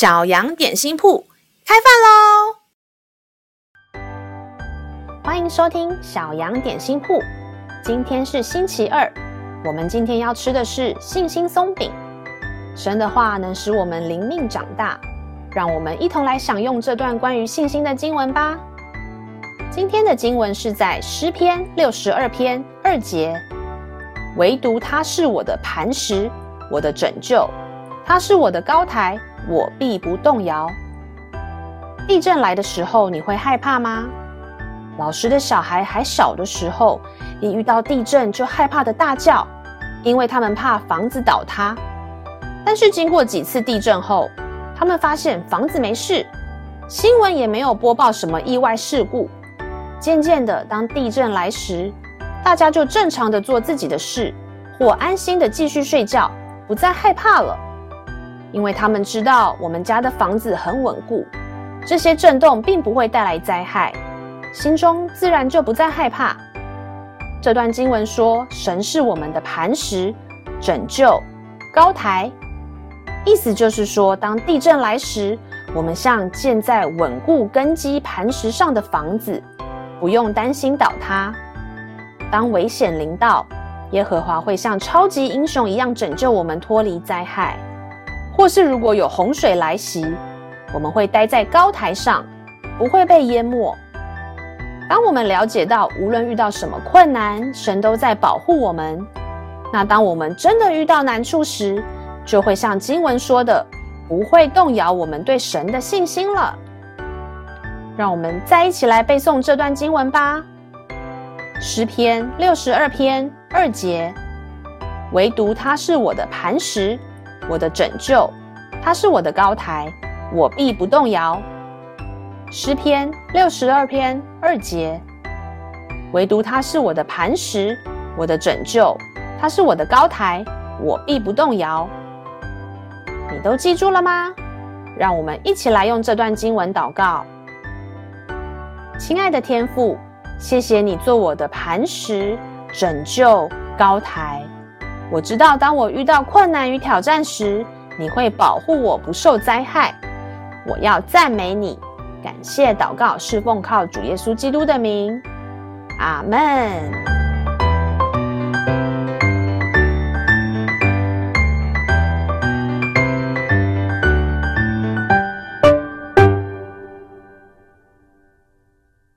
小羊点心铺开饭喽！欢迎收听小羊点心铺。今天是星期二，我们今天要吃的是信心松饼。神的话能使我们灵命长大，让我们一同来享用这段关于信心的经文吧。今天的经文是在诗篇六十二篇二节，唯独他是我的磐石，我的拯救，他是我的高台，我必不动摇。地震来的时候，你会害怕吗？老师的小孩还小的时候，一遇到地震就害怕的大叫，因为他们怕房子倒塌。但是经过几次地震后，他们发现房子没事，新闻也没有播报什么意外事故。渐渐的，当地震来时，大家就正常的做自己的事，或安心的继续睡觉，不再害怕了。因为他们知道我们家的房子很稳固，这些震动并不会带来灾害，心中自然就不再害怕。这段经文说，神是我们的磐石、拯救、高台，意思就是说，当地震来时，我们像建在稳固根基磐石上的房子。不用担心倒塌。当危险临到，耶和华会像超级英雄一样拯救我们脱离灾害；或是如果有洪水来袭，我们会待在高台上，不会被淹没。当我们了解到无论遇到什么困难，神都在保护我们，那当我们真的遇到难处时，就会像经文说的，不会动摇我们对神的信心了。让我们再一起来背诵这段经文吧。诗篇六十二篇二节，唯独他是我的磐石，我的拯救，他是我的高台，我必不动摇。诗篇六十二篇二节，唯独他是我的磐石，我的拯救，他是我的高台，我必不动摇。你都记住了吗？让我们一起来用这段经文祷告。亲爱的天父，谢谢你做我的磐石、拯救、高台。我知道，当我遇到困难与挑战时，你会保护我不受灾害。我要赞美你，感谢祷告，是奉靠主耶稣基督的名。阿门。